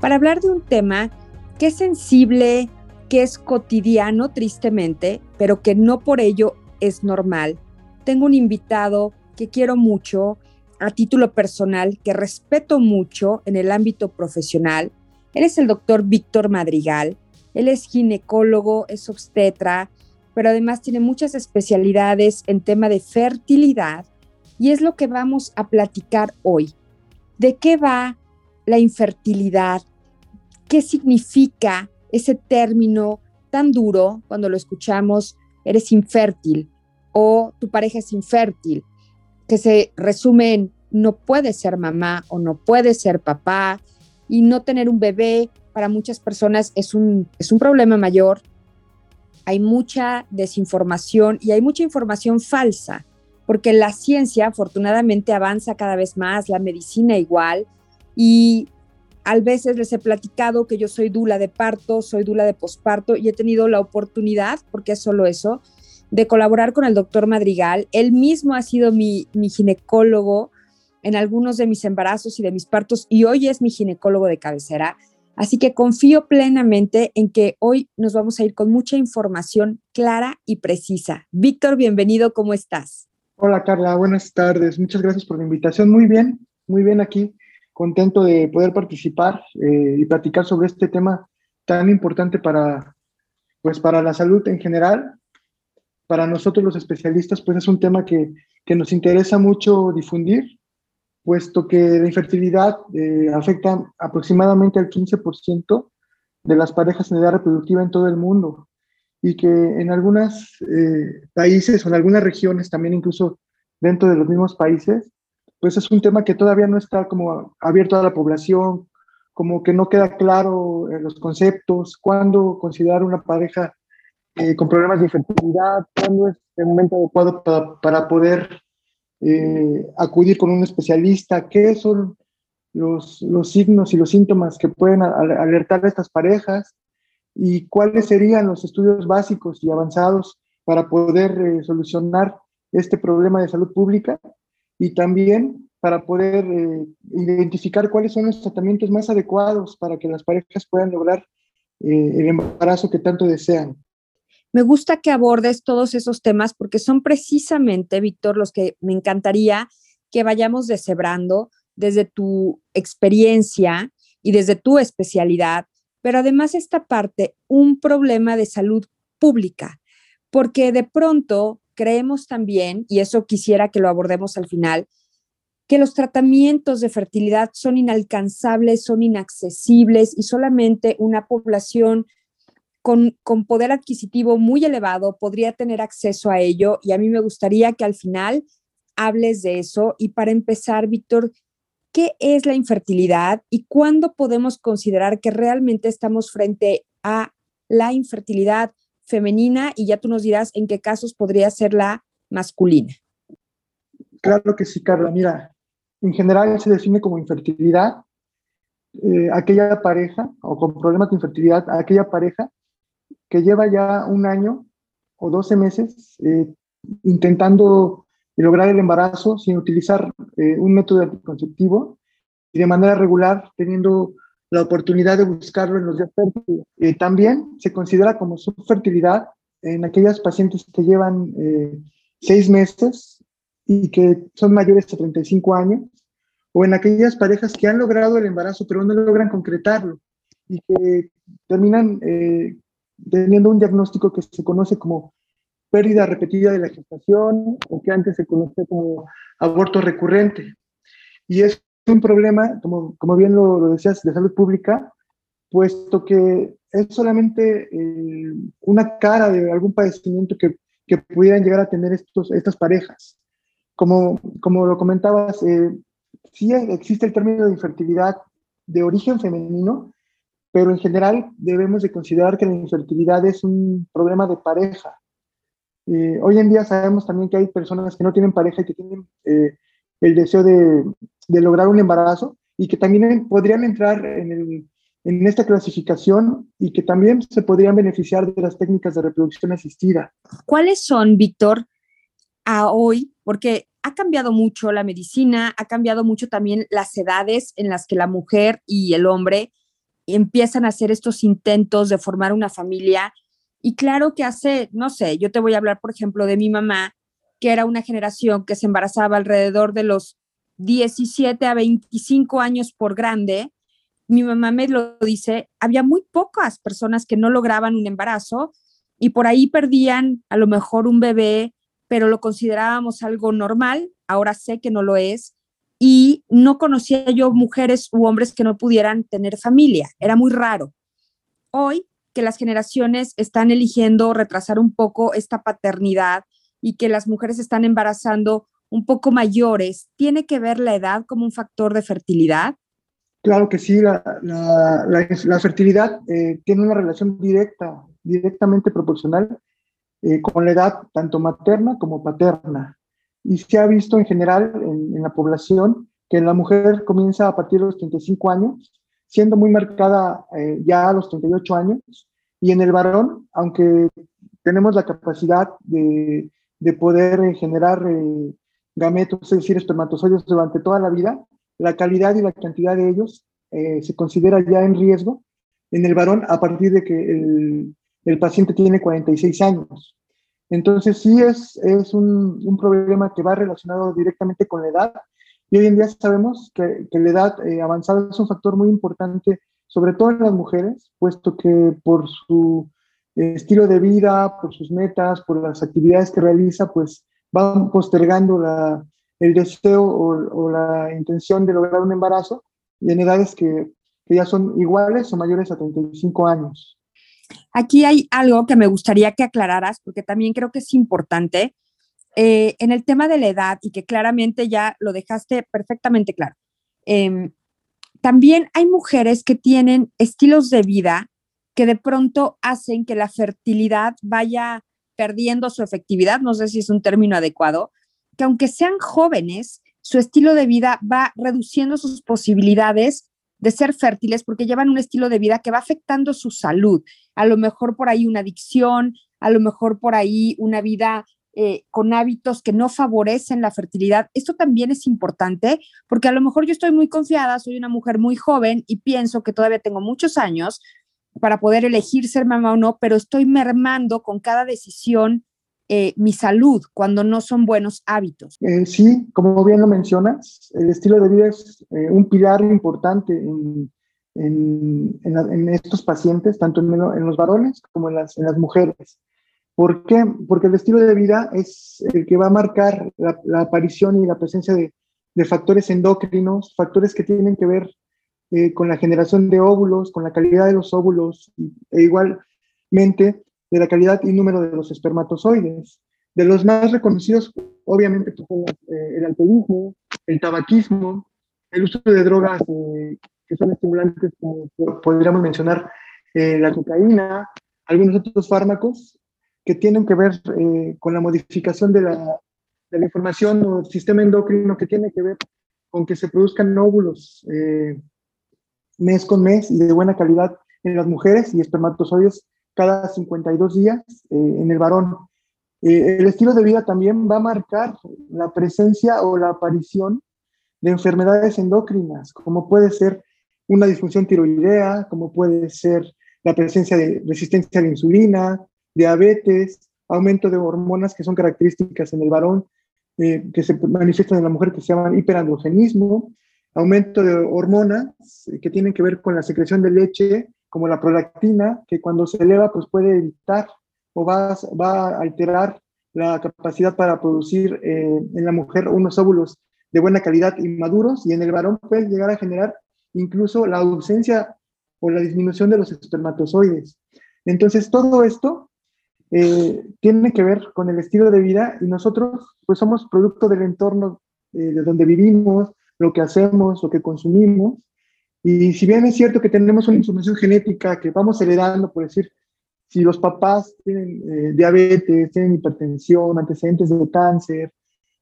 para hablar de un tema que es sensible, que es cotidiano tristemente, pero que no por ello es normal. Tengo un invitado que quiero mucho a título personal, que respeto mucho en el ámbito profesional. Él es el doctor Víctor Madrigal. Él es ginecólogo, es obstetra, pero además tiene muchas especialidades en tema de fertilidad y es lo que vamos a platicar hoy. ¿De qué va la infertilidad? ¿Qué significa ese término tan duro cuando lo escuchamos, eres infértil o tu pareja es infértil, que se resume en no puedes ser mamá o no puedes ser papá y no tener un bebé para muchas personas es un, es un problema mayor. Hay mucha desinformación y hay mucha información falsa, porque la ciencia afortunadamente avanza cada vez más, la medicina igual, y a veces les he platicado que yo soy dula de parto, soy dula de posparto y he tenido la oportunidad, porque es solo eso, de colaborar con el doctor Madrigal. Él mismo ha sido mi, mi ginecólogo en algunos de mis embarazos y de mis partos y hoy es mi ginecólogo de cabecera. Así que confío plenamente en que hoy nos vamos a ir con mucha información clara y precisa. Víctor, bienvenido, ¿cómo estás? Hola Carla, buenas tardes. Muchas gracias por la invitación. Muy bien, muy bien aquí contento de poder participar eh, y platicar sobre este tema tan importante para, pues, para la salud en general. Para nosotros los especialistas, pues es un tema que, que nos interesa mucho difundir, puesto que la infertilidad eh, afecta aproximadamente al 15% de las parejas en edad reproductiva en todo el mundo y que en algunos eh, países o en algunas regiones, también incluso dentro de los mismos países, pues es un tema que todavía no está como abierto a la población, como que no queda claro en los conceptos, cuándo considerar una pareja eh, con problemas de infertilidad, cuándo es el momento adecuado para, poder eh, acudir con un especialista, qué son los, los, signos y los síntomas que pueden alertar a estas parejas y cuáles serían los estudios básicos y avanzados para poder eh, solucionar este problema de salud pública y también para poder eh, identificar cuáles son los tratamientos más adecuados para que las parejas puedan lograr eh, el embarazo que tanto desean. Me gusta que abordes todos esos temas porque son precisamente, Víctor, los que me encantaría que vayamos deshebrando desde tu experiencia y desde tu especialidad, pero además esta parte, un problema de salud pública, porque de pronto creemos también, y eso quisiera que lo abordemos al final, que los tratamientos de fertilidad son inalcanzables, son inaccesibles y solamente una población con, con, poder adquisitivo muy elevado podría tener acceso a ello. Y a mí me gustaría que al final hables de eso. Y para empezar, Víctor, ¿qué es la infertilidad y cuándo podemos considerar que realmente estamos frente a la infertilidad femenina y ya tú nos dirás en qué casos podría ser la masculina. Claro que sí, Carla. Mira, en general se define como infertilidad eh, aquella pareja o con problemas de infertilidad, aquella pareja que lleva ya un año o 12 meses eh, intentando lograr el embarazo sin utilizar eh, un método anticonceptivo y de manera regular teniendo la oportunidad de buscarlo en los días fértiles. Eh, también se considera como subfertilidad en aquellas pacientes que llevan eh, seis meses y que son mayores de 35 años, o en aquellas parejas que han logrado el embarazo pero no logran concretarlo y que terminan eh, teniendo un diagnóstico que se conoce como pérdida repetida de la gestación o que antes se conoce como aborto recurrente. Y es un problema, como, como bien lo, decías, de salud pública, puesto que es solamente eh, una cara de algún padecimiento que, que, pudieran llegar a tener estos, estas parejas. Como, como lo comentabas, eh, sí existe el término de infertilidad de origen femenino pero en general debemos de considerar que la infertilidad es un problema de pareja. Eh, hoy en día sabemos también que hay personas que no tienen pareja y que tienen eh, el deseo de, de, lograr un embarazo y que también podrían entrar en, el, en, esta clasificación y que también se podrían beneficiar de las técnicas de reproducción asistida. ¿Cuáles son, Víctor, a hoy? Porque ha cambiado mucho la medicina, ha cambiado mucho también las edades en las que la mujer y el hombre empiezan a hacer estos intentos de formar una familia. Y claro que hace, no sé, yo te voy a hablar, por ejemplo, de mi mamá, que era una generación que se embarazaba alrededor de los 17 a 25 años por grande. Mi mamá me lo dice, había muy pocas personas que no lograban un embarazo y por ahí perdían a lo mejor un bebé pero lo considerábamos algo normal, ahora sé que no lo es, y no conocía yo mujeres u hombres que no pudieran tener familia, era muy raro. Hoy que las generaciones están eligiendo retrasar un poco esta paternidad y que las mujeres están embarazando un poco mayores, ¿tiene que ver la edad como un factor de fertilidad? Claro que sí, la, la, fertilidad eh, tiene una relación directa, directamente proporcional eh, con la edad tanto materna como paterna. Y se ha visto en general en, la población que la mujer comienza a partir de los 35 años, siendo muy marcada eh, ya a los 38 años, y en el varón, aunque tenemos la capacidad de, de poder generar gametos, es decir, espermatozoides durante toda la vida, la calidad y la cantidad de ellos se considera ya en riesgo en el varón a partir de que el, el paciente tiene 46 años. Entonces sí es, es un, un, problema que va relacionado directamente con la edad y hoy en día sabemos que, que la edad eh, avanzada es un factor muy importante, sobre todo en las mujeres, puesto que por su estilo de vida, por sus metas, por las actividades que realiza, pues van postergando el deseo o, la intención de lograr un embarazo en edades que, que ya son iguales o mayores a 35 años. Aquí hay algo que me gustaría que aclararas, porque también creo que es importante. Eh, en el tema de la edad, y que claramente ya lo dejaste perfectamente claro, em, también hay mujeres que tienen estilos de vida que de pronto hacen que la fertilidad vaya perdiendo su efectividad, no sé si es un término adecuado, que aunque sean jóvenes, su estilo de vida va reduciendo sus posibilidades de ser fértiles porque llevan un estilo de vida que va afectando su salud. A lo mejor por ahí una adicción, a lo mejor por ahí una vida eh, con hábitos que no favorecen la fertilidad. Esto también es importante porque a lo mejor yo estoy muy confiada, soy una mujer muy joven y pienso que todavía tengo muchos años para poder elegir ser mamá o no, pero estoy mermando con cada decisión eh, mi salud cuando no son buenos hábitos? Eh, sí, como bien lo mencionas, el estilo de vida es eh, un pilar importante en, estos pacientes, tanto en, los varones como en las, mujeres. ¿Por qué? Porque el estilo de vida es el que va a marcar la, la aparición y la presencia de, de, factores endocrinos, factores que tienen que ver con la generación de óvulos, con la calidad de los óvulos, e igualmente de la calidad y número de los espermatozoides. De los más reconocidos, obviamente, son eh, el alcoholismo, el tabaquismo, el uso de drogas eh, que son estimulantes, como podríamos mencionar eh, la cocaína, algunos otros fármacos que tienen que ver con la modificación de la, de la, información o sistema endocrino que tiene que ver con que se produzcan óvulos mes con mes y de buena calidad en las mujeres y espermatozoides cada 52 días eh, en el varón. Eh, el estilo de vida también va a marcar la presencia o la aparición de enfermedades endocrinas, como puede ser una disfunción tiroidea, como puede ser la presencia de resistencia a la insulina, diabetes, aumento de hormonas que son características en el varón, eh, que se manifiestan en la mujer, que se llaman hiperandrogenismo, aumento de hormonas que tienen que ver con la secreción de leche como la prolactina, que cuando se eleva pues puede evitar o va, va a alterar la capacidad para producir eh, en la mujer unos óvulos de buena calidad y maduros y en el varón puede llegar a generar incluso la ausencia o la disminución de los espermatozoides. Entonces todo esto eh, tiene que ver con el estilo de vida y nosotros pues somos producto del entorno eh, de donde vivimos, lo que hacemos, lo que consumimos Y si bien es cierto que tenemos una información genética que vamos heredando, por decir, si los papás tienen eh, diabetes, tienen hipertensión, antecedentes de cáncer,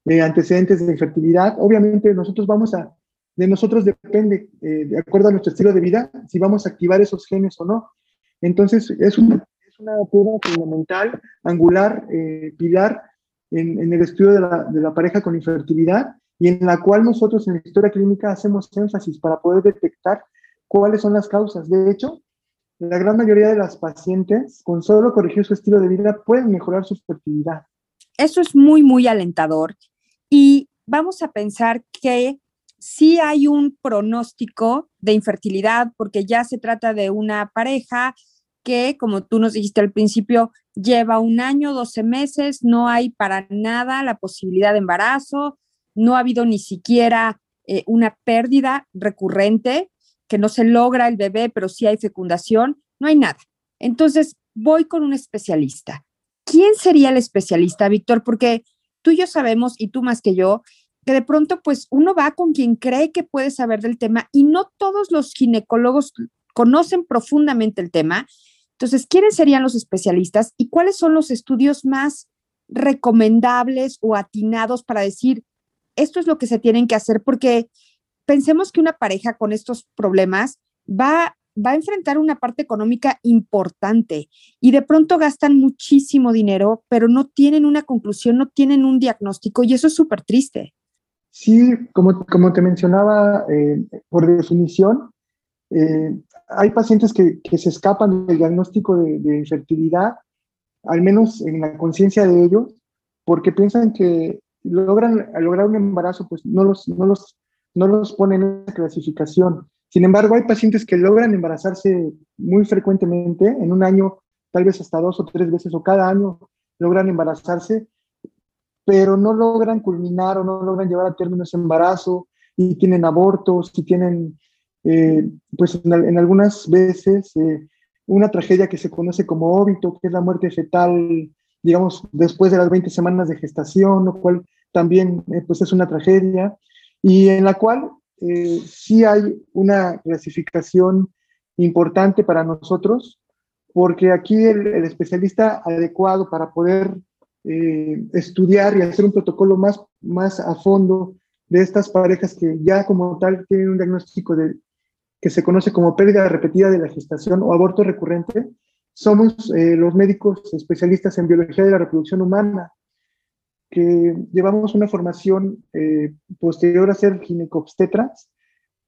eh, antecedentes de infertilidad, obviamente nosotros vamos a, de nosotros depende, eh, de acuerdo a nuestro estilo de vida, si vamos a activar esos genes o no. Entonces, es una, es fundamental, angular, pilar en, el estudio de la pareja con infertilidad y en la cual nosotros en la historia clínica hacemos énfasis para poder detectar cuáles son las causas. De hecho, la gran mayoría de las pacientes, con solo corregir su estilo de vida, pueden mejorar su fertilidad. Eso es muy, muy alentador. Y vamos a pensar que sí hay un pronóstico de infertilidad, porque ya se trata de una pareja que, como tú nos dijiste al principio, lleva un año, 12 meses, no hay para nada la posibilidad de embarazo, no ha habido ni siquiera eh, una pérdida recurrente, que no se logra el bebé, pero sí hay fecundación, no hay nada. Entonces, voy con un especialista. ¿Quién sería el especialista, Víctor? Porque tú y yo sabemos, y tú más que yo, que de pronto pues uno va con quien cree que puede saber del tema y no todos los ginecólogos conocen profundamente el tema. Entonces, ¿quiénes serían los especialistas y cuáles son los estudios más recomendables o atinados para decir, esto es lo que se tienen que hacer? Porque pensemos que una pareja con estos problemas va, va a enfrentar una parte económica importante y de pronto gastan muchísimo dinero, pero no tienen una conclusión, no tienen un diagnóstico y eso es súper triste. Sí, como, como te mencionaba, eh, por definición, eh, hay pacientes que, que, se escapan del diagnóstico de, de infertilidad, al menos en la conciencia de ellos, porque piensan que logran lograr un embarazo, pues no los, no los no los ponen en esa clasificación. Sin embargo, hay pacientes que logran embarazarse muy frecuentemente, en un año, tal vez hasta dos o tres veces, o cada año logran embarazarse, pero no logran culminar o no logran llevar a término ese embarazo y tienen abortos y tienen, eh, pues en, algunas veces, eh, una tragedia que se conoce como óbito, que es la muerte fetal, digamos, después de las 20 semanas de gestación, lo cual también eh, pues es una tragedia y en la cual eh, sí hay una clasificación importante para nosotros, porque aquí el, especialista adecuado para poder eh, estudiar y hacer un protocolo más, más a fondo de estas parejas que ya como tal tienen un diagnóstico de, que se conoce como pérdida repetida de la gestación o aborto recurrente, somos eh, los médicos especialistas en biología de la reproducción humana que llevamos una formación eh, posterior a ser ginecobstetras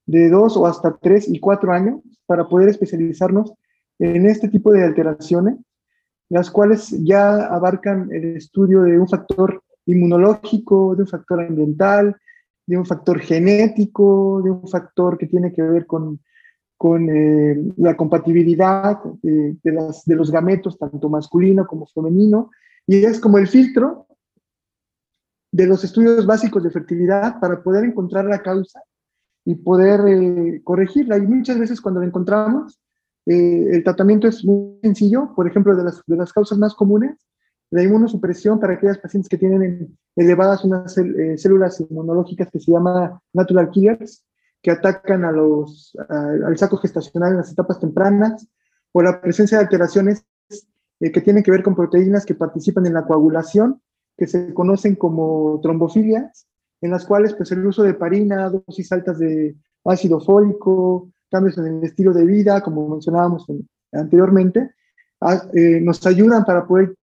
de dos o hasta tres y cuatro años para poder especializarnos en este tipo de alteraciones, las cuales ya abarcan el estudio de un factor inmunológico, de un factor ambiental, de un factor genético, de un factor que tiene que ver con, con eh, la compatibilidad de, los gametos, tanto masculino como femenino, y es como el filtro de los estudios básicos de fertilidad para poder encontrar la causa y poder eh, corregirla. Y muchas veces cuando la encontramos, eh, el tratamiento es muy sencillo. Por ejemplo, de las, de las causas más comunes, la inmunosupresión para aquellas pacientes que tienen elevadas unas células inmunológicas que se llama natural killers, que atacan a los, al saco gestacional en las etapas tempranas, o la presencia de alteraciones que tienen que ver con proteínas que participan en la coagulación que se conocen como trombofilias, en las cuales pues, el uso de parina, dosis altas de ácido fólico, cambios en el estilo de vida, como mencionábamos anteriormente, eh, nos ayudan para poder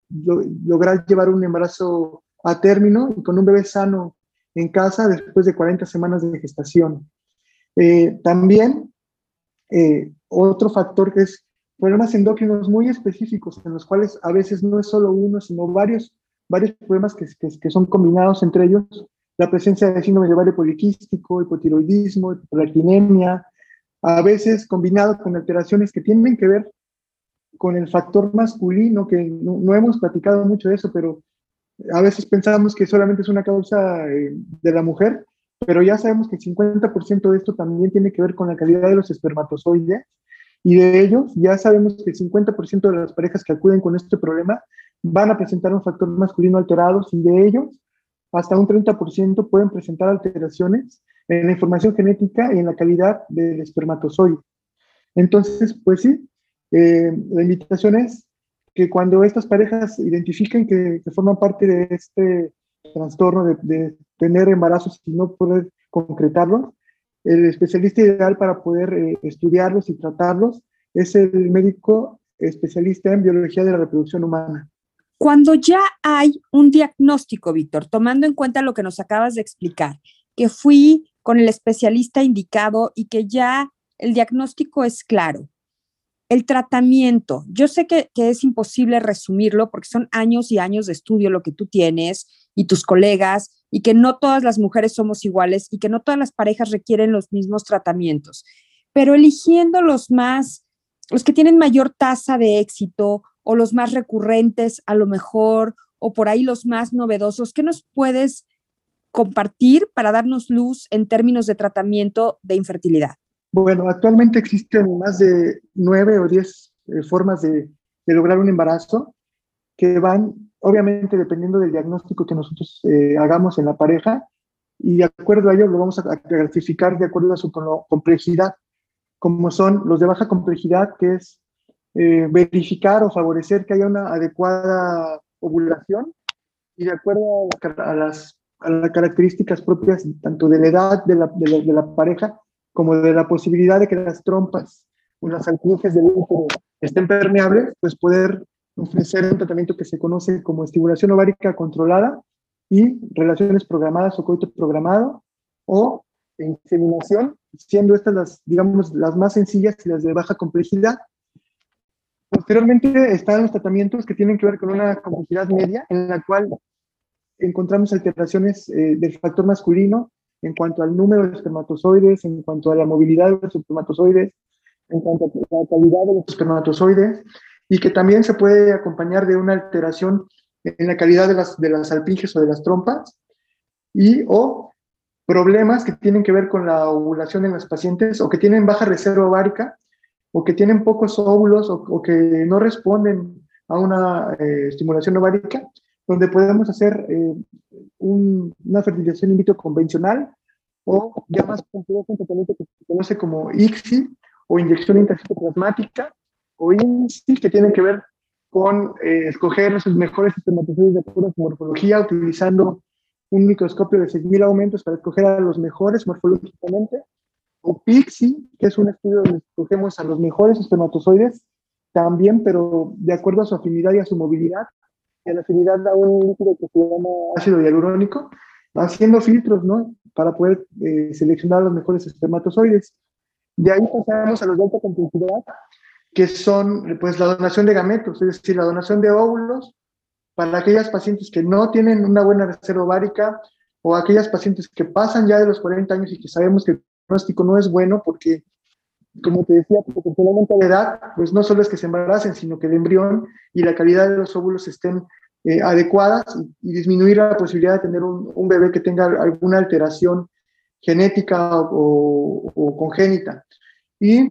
lograr llevar un embarazo a término y con un bebé sano en casa después de 40 semanas de gestación. Eh, también eh, otro factor que es problemas endocrinos muy específicos, en los cuales a veces no es solo uno, sino varios varios problemas que, que, son combinados entre ellos, la presencia de síndrome de ovario poliquístico, hipotiroidismo, hiperalquinemia, a veces combinado con alteraciones que tienen que ver con el factor masculino, que no, hemos platicado mucho de eso, pero a veces pensamos que solamente es una causa eh, de la mujer, pero ya sabemos que el 50% de esto también tiene que ver con la calidad de los espermatozoides, y de ellos ya sabemos que el 50% de las parejas que acuden con este problema van a presentar un factor masculino alterado y de ellos hasta un 30% pueden presentar alteraciones en la información genética y en la calidad del espermatozoide. Entonces, pues sí, eh, la invitación es que cuando estas parejas identifiquen que, forman parte de este trastorno de, de, tener embarazos y no poder concretarlos, el especialista ideal para poder eh, estudiarlos y tratarlos es el médico especialista en biología de la reproducción humana. Cuando ya hay un diagnóstico, Víctor, tomando en cuenta lo que nos acabas de explicar, que fui con el especialista indicado y que ya el diagnóstico es claro, el tratamiento, yo sé que, es imposible resumirlo porque son años y años de estudio lo que tú tienes y tus colegas y que no todas las mujeres somos iguales y que no todas las parejas requieren los mismos tratamientos, pero eligiendo los más, los que tienen mayor tasa de éxito o los más recurrentes a lo mejor o por ahí los más novedosos, ¿qué nos puedes compartir para darnos luz en términos de tratamiento de infertilidad? Bueno, actualmente existen más de nueve o diez eh, formas de, lograr un embarazo que van, obviamente, dependiendo del diagnóstico que nosotros eh, hagamos en la pareja, y de acuerdo a ello lo vamos a clasificar de acuerdo a su complejidad, como son los de baja complejidad, que es eh, verificar o favorecer que haya una adecuada ovulación, y de acuerdo a, las, características propias tanto de la edad de la, de la pareja como de la posibilidad de que las trompas o las alclujes del útero estén permeables, pues poder ofrecer un tratamiento que se conoce como estimulación ovárica controlada y relaciones programadas o coito programado o inseminación, siendo estas las, digamos, las más sencillas y las de baja complejidad. Posteriormente están los tratamientos que tienen que ver con una complejidad media, en la cual encontramos alteraciones eh, del factor masculino en cuanto al número de espermatozoides, en cuanto a la movilidad de los espermatozoides, en cuanto a la calidad de los espermatozoides, y que también se puede acompañar de una alteración en la calidad de las, de las alpinges o de las trompas, y o problemas que tienen que ver con la ovulación en las pacientes o que tienen baja reserva ovárica o que tienen pocos óvulos o, que no responden a una eh, estimulación ovárica, donde podemos hacer eh, una fertilización in vitro convencional o ya más complejo un tratamiento que se conoce como ICSI o inyección intracitoplasmática o INSI, que tiene que ver con eh, escoger los mejores espermatozoides de acuerdo su morfología, utilizando un microscopio de 6.000 aumentos para escoger a los mejores morfológicamente, o PIXI, que es un estudio donde escogemos a los mejores espermatozoides también, pero de acuerdo a su afinidad y a su movilidad, en afinidad a un líquido que se llama ácido hialurónico, haciendo filtros, ¿no? Para poder eh, seleccionar los mejores espermatozoides. De ahí pasamos a los de alta complejidad, que son pues la donación de gametos, es decir, la donación de óvulos para aquellas pacientes que no tienen una buena reserva ovárica o aquellas pacientes que pasan ya de los 40 años y que sabemos que el diagnóstico no es bueno porque, como te decía, proporcionalmente a la edad, pues no solo es que se embaracen, sino que el embrión y la calidad de los óvulos estén eh, adecuadas y, disminuir la posibilidad de tener un, bebé que tenga alguna alteración genética o, congénita. Y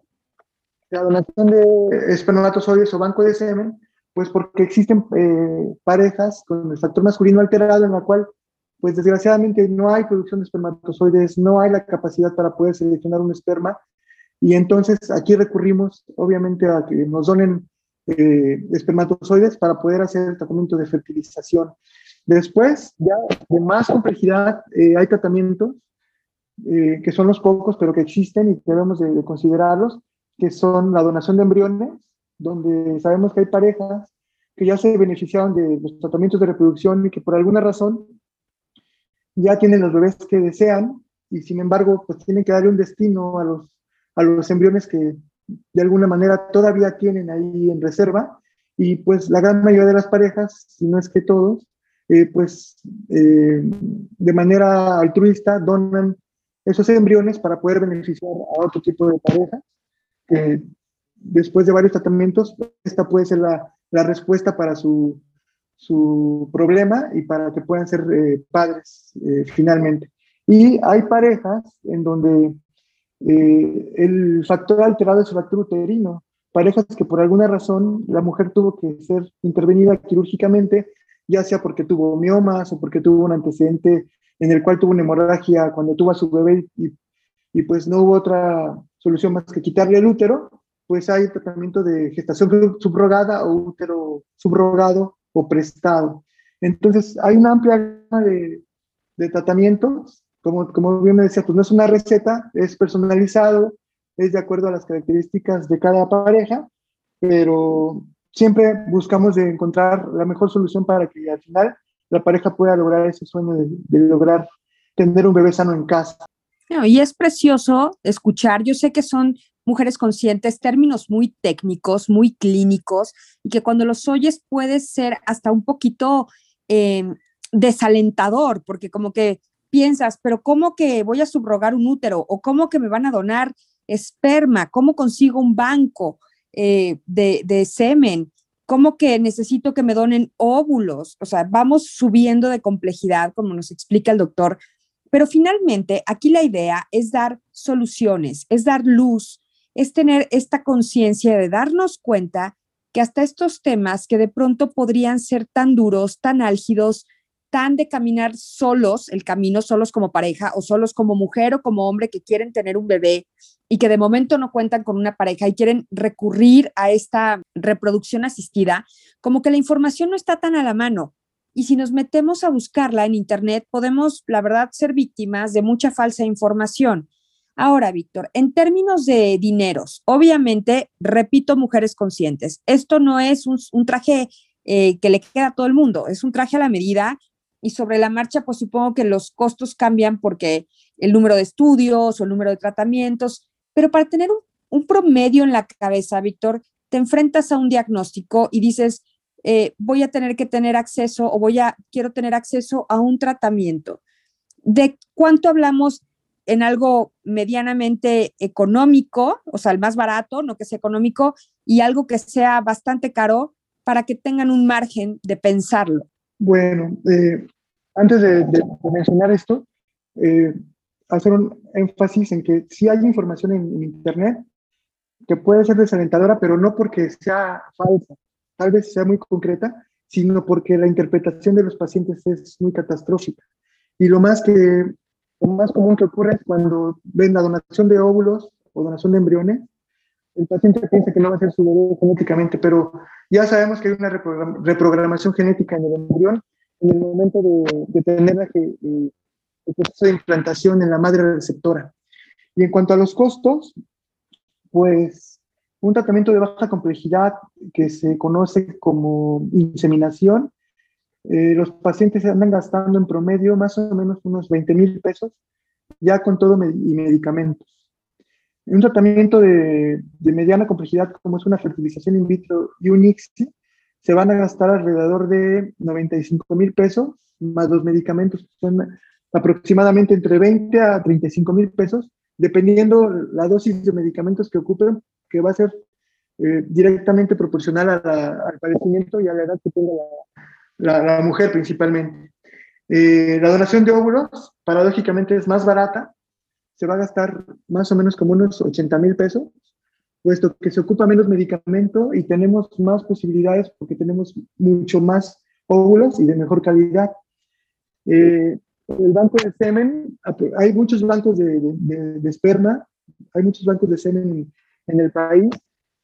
la donación de espermatozoides o banco de semen, pues porque existen eh, parejas con el factor masculino alterado en la cual, pues desgraciadamente no hay producción de espermatozoides, no hay la capacidad para poder seleccionar un esperma. Y entonces aquí recurrimos, obviamente, a que nos donen eh, espermatozoides para poder hacer el tratamiento de fertilización. Después, ya de más complejidad, eh, hay tratamientos eh, que son los pocos, pero que existen y debemos de, considerarlos, que son la donación de embriones, donde sabemos que hay parejas que ya se beneficiaron de los tratamientos de reproducción y que por alguna razón ya tienen los bebés que desean y sin embargo pues tienen que darle un destino a los, a los embriones que de alguna manera todavía tienen ahí en reserva y pues la gran mayoría de las parejas, si no es que todos, eh, pues eh, de manera altruista donan esos embriones para poder beneficiar a otro tipo de parejas. que después de varios tratamientos, esta puede ser la, la respuesta para su, su, problema y para que puedan ser eh, padres finalmente. Y hay parejas en donde eh, el factor alterado es el factor uterino. Parejas que por alguna razón la mujer tuvo que ser intervenida quirúrgicamente, ya sea porque tuvo miomas o porque tuvo un antecedente en el cual tuvo una hemorragia cuando tuvo a su bebé y, pues no hubo otra solución más que quitarle el útero, pues hay tratamiento de gestación subrogada o útero subrogado o prestado. Entonces, hay una amplia gama de tratamientos. Como, como bien me decía, pues no es una receta, es personalizado, es de acuerdo a las características de cada pareja, pero siempre buscamos de encontrar la mejor solución para que al final la pareja pueda lograr ese sueño de, lograr tener un bebé sano en casa. y es precioso escuchar, yo sé que son mujeres conscientes, términos muy técnicos, muy clínicos, y que cuando los oyes puede ser hasta un poquito eh, desalentador, porque como que piensas, pero ¿cómo que voy a subrogar un útero? ¿O cómo que me van a donar esperma? ¿Cómo consigo un banco eh, de, de semen? ¿Cómo que necesito que me donen óvulos? O sea, vamos subiendo de complejidad, como nos explica el doctor. Pero finalmente, aquí la idea es dar soluciones, es dar luz, es tener esta conciencia de darnos cuenta que hasta estos temas que de pronto podrían ser tan duros, tan álgidos, tan de caminar solos, el camino solos como pareja o solos como mujer o como hombre que quieren tener un bebé y que de momento no cuentan con una pareja y quieren recurrir a esta reproducción asistida, como que la información no está tan a la mano. Y si nos metemos a buscarla en Internet, podemos, la verdad, ser víctimas de mucha falsa información. Ahora, Víctor, en términos de dineros, obviamente, repito, mujeres conscientes, esto no es un, traje eh, que le queda a todo el mundo, es un traje a la medida y sobre la marcha, pues supongo que los costos cambian porque el número de estudios o el número de tratamientos, pero para tener un, promedio en la cabeza, Víctor, te enfrentas a un diagnóstico y dices, eh, voy a tener que tener acceso o voy a, quiero tener acceso a un tratamiento. ¿De cuánto hablamos en algo medianamente económico, o sea, el más barato, no que sea económico, y algo que sea bastante caro para que tengan un margen de pensarlo? Bueno, eh, antes de, mencionar esto, eh, hacer un énfasis en que si hay información en, Internet que puede ser desalentadora, pero no porque sea falsa, tal vez sea muy concreta, sino porque la interpretación de los pacientes es muy catastrófica. Y lo más que lo más común que ocurre es cuando ven la donación de óvulos o donación de embriones, el paciente piensa que no va a ser su bebé genéticamente, pero ya sabemos que hay una reprogramación genética en el embrión en el momento de, de tener la, el proceso de implantación en la madre receptora. Y en cuanto a los costos, pues un tratamiento de baja complejidad que se conoce como inseminación, eh, los pacientes andan gastando en promedio más o menos unos 20 mil pesos ya con todo y medicamentos. Un tratamiento de, de, mediana complejidad como es una fertilización in vitro y un ICSI se van a gastar alrededor de 95 mil pesos más los medicamentos son aproximadamente entre 20 a 35 mil pesos dependiendo la dosis de medicamentos que ocupen que va a ser eh, directamente proporcional al padecimiento y a la edad que tenga la, mujer principalmente. Eh, la donación de óvulos, paradójicamente, es más barata, se va a gastar más o menos como unos 80 mil pesos, puesto que se ocupa menos medicamento y tenemos más posibilidades porque tenemos mucho más óvulos y de mejor calidad. Eh, el banco de semen, hay muchos bancos de, de, de esperma, hay muchos bancos de semen en el país.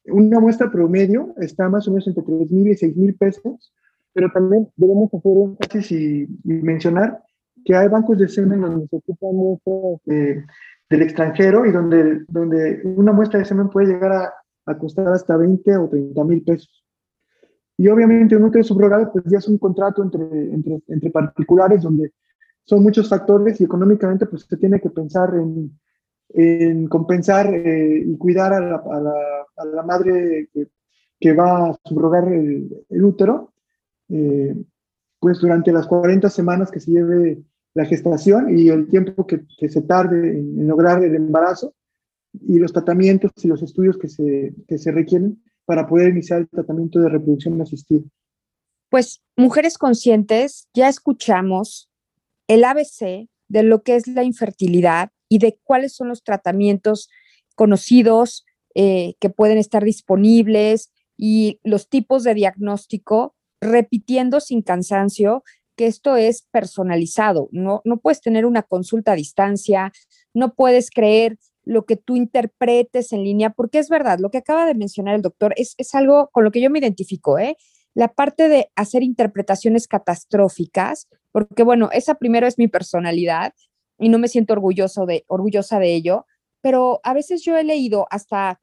Una muestra promedio está más o menos entre 3 mil y 6 mil pesos, pero también debemos hacer énfasis y, mencionar que hay bancos de semen donde se ocupan muestras del extranjero y donde, donde una muestra de semen puede llegar a, a costar hasta 20 o 30 mil pesos. Y obviamente un útero subrogado pues ya es un contrato entre, entre, entre particulares donde son muchos factores y económicamente pues se tiene que pensar en, en compensar eh, y cuidar a la, a la, a la madre que, que, va a subrogar el, el útero, eh, pues durante las 40 semanas que se lleve la gestación y el tiempo que, se tarde en, en, lograr el embarazo y los tratamientos y los estudios que se, que se requieren para poder iniciar el tratamiento de reproducción asistida. Pues mujeres conscientes, ya escuchamos el ABC de lo que es la infertilidad y de cuáles son los tratamientos conocidos eh, que pueden estar disponibles y los tipos de diagnóstico, repitiendo sin cansancio que esto es personalizado, no, no puedes tener una consulta a distancia, no puedes creer lo que tú interpretes en línea, porque es verdad, lo que acaba de mencionar el doctor es, es algo con lo que yo me identifico, ¿eh? La parte de hacer interpretaciones catastróficas, porque bueno, esa primero es mi personalidad y no me siento orgulloso de, orgullosa de ello, pero a veces yo he leído hasta,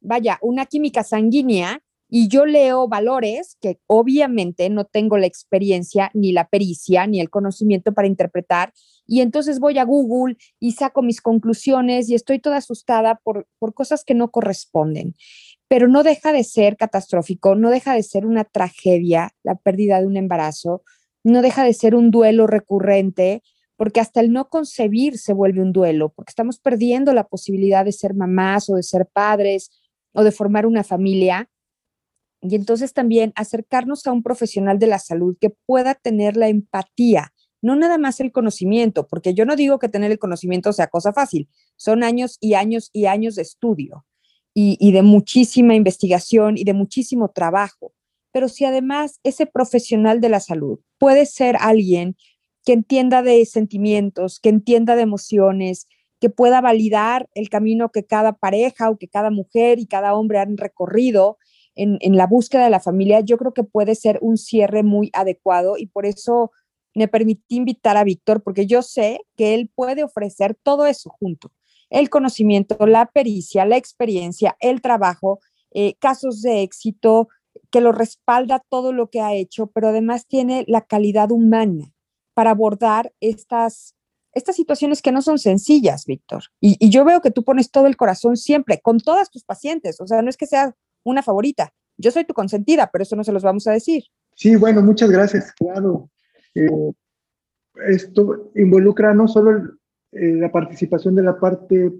vaya, una química sanguínea y yo leo valores que obviamente no tengo la experiencia, ni la pericia, ni el conocimiento para interpretar. Y entonces voy a Google y saco mis conclusiones y estoy toda asustada por, por cosas que no corresponden. Pero no deja de ser catastrófico, no deja de ser una tragedia la pérdida de un embarazo, no deja de ser un duelo recurrente, porque hasta el no concebir se vuelve un duelo, porque estamos perdiendo la posibilidad de ser mamás o de ser padres o de formar una familia y entonces también acercarnos a un profesional de la salud que pueda tener la empatía, no nada más el conocimiento, porque yo no digo que tener el conocimiento sea cosa fácil, son años y años y años de estudio y, de muchísima investigación y de muchísimo trabajo. Pero si además ese profesional de la salud puede ser alguien que entienda de sentimientos, que entienda de emociones, que pueda validar el camino que cada pareja o que cada mujer y cada hombre han recorrido en, la búsqueda de la familia, yo creo que puede ser un cierre muy adecuado y por eso me permití invitar a Víctor, porque yo sé que él puede ofrecer todo eso junto, el conocimiento, la pericia, la experiencia, el trabajo, eh, casos de éxito, que lo respalda todo lo que ha hecho, pero además tiene la calidad humana para abordar estas, estas situaciones que no son sencillas, Víctor. Y, y, yo veo que tú pones todo el corazón siempre, con todas tus pacientes. O sea, no es que sea una favorita. Yo soy tu consentida, pero eso no se los vamos a decir. Sí, bueno, muchas gracias. Claro, eh, esto involucra no solo eh, la participación de la parte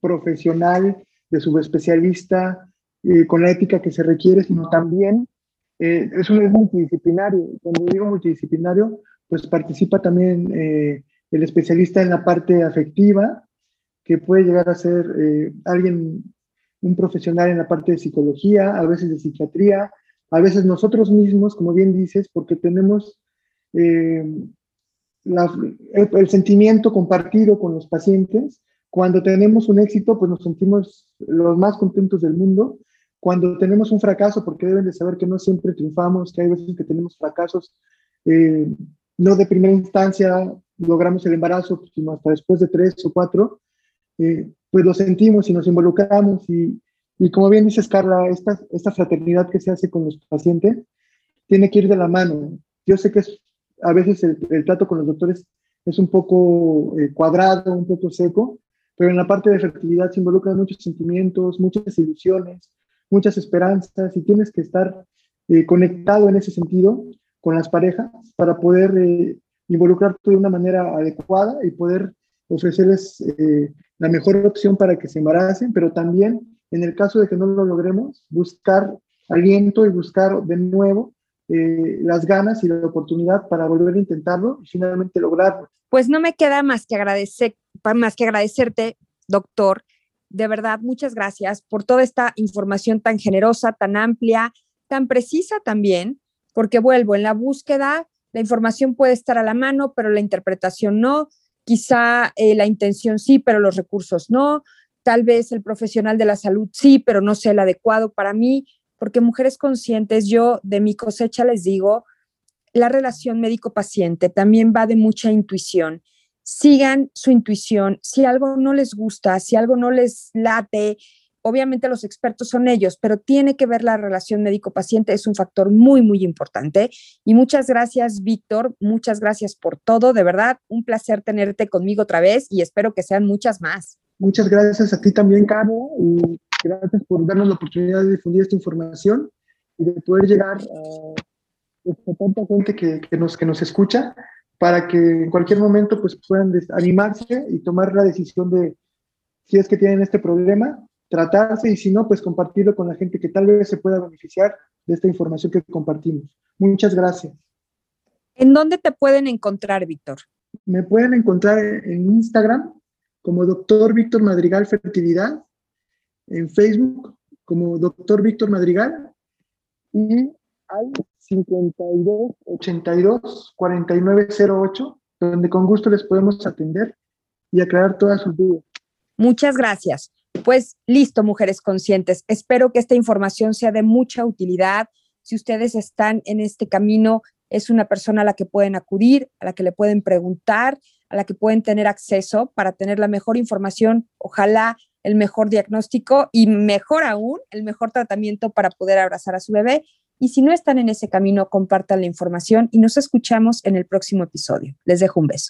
profesional, de subespecialista, eh, con la ética que se requiere, sino también es un es multidisciplinario. Cuando digo multidisciplinario, pues participa también el especialista en la parte afectiva, que puede llegar a ser alguien un profesional en la parte de psicología, a veces de psiquiatría, a veces nosotros mismos, como bien dices, porque tenemos eh, el, sentimiento compartido con los pacientes. Cuando tenemos un éxito, pues nos sentimos los más contentos del mundo. Cuando tenemos un fracaso, porque deben de saber que no siempre triunfamos, que hay veces que tenemos fracasos, eh, no de primera instancia logramos el embarazo, sino hasta después de tres o cuatro, eh, pues lo sentimos y nos involucramos y, y como bien dices, Carla, esta, esta fraternidad que se hace con los pacientes tiene que ir de la mano. Yo sé que a veces el, el trato con los doctores es un poco eh, cuadrado, un poco seco, pero en la parte de fertilidad se involucran muchos sentimientos, muchas ilusiones, muchas esperanzas y tienes que estar eh, conectado en ese sentido con las parejas para poder eh, involucrarte de una manera adecuada y poder ofrecerles eh, la mejor opción para que se embaracen, pero también en el caso de que no lo logremos, buscar aliento y buscar de nuevo eh, las ganas y la oportunidad para volver a intentarlo y finalmente lograrlo. Pues no me queda más que agradecer, más que agradecerte, doctor. De verdad, muchas gracias por toda esta información tan generosa, tan amplia, tan precisa también, porque vuelvo, en la búsqueda, la información puede estar a la mano, pero la interpretación no quizá eh, la intención sí, pero los recursos no, tal vez el profesional de la salud sí, pero no sea el adecuado para mí, porque mujeres conscientes, yo de mi cosecha les digo, la relación médico-paciente también va de mucha intuición. Sigan su intuición. Si algo no les gusta, si algo no les late, obviamente los expertos son ellos, pero tiene que ver la relación médico-paciente, es un factor muy, muy importante. Y muchas gracias, Víctor, muchas gracias por todo, de verdad, un placer tenerte conmigo otra vez y espero que sean muchas más. Muchas gracias a ti también, Caro, y gracias por darnos la oportunidad de difundir esta información y de poder llegar a tanta gente que, que, nos, que nos escucha para que en cualquier momento pues, puedan animarse y tomar la decisión de si es que tienen este problema, tratarse y si no, pues compartirlo con la gente que tal vez se pueda beneficiar de esta información que compartimos. Muchas gracias. ¿En dónde te pueden encontrar, Víctor? Me pueden encontrar en Instagram como doctor Víctor Madrigal Fertilidad, en Facebook como doctor Víctor Madrigal y al 52 82 49 08, donde con gusto les podemos atender y aclarar todas sus dudas. Muchas gracias. Pues listo, mujeres conscientes. Espero que esta información sea de mucha utilidad. Si ustedes están en este camino, es una persona a la que pueden acudir, a la que le pueden preguntar, a la que pueden tener acceso para tener la mejor información, ojalá el mejor diagnóstico y mejor aún, el mejor tratamiento para poder abrazar a su bebé. Y si no están en ese camino, compartan la información y nos escuchamos en el próximo episodio. Les dejo un beso.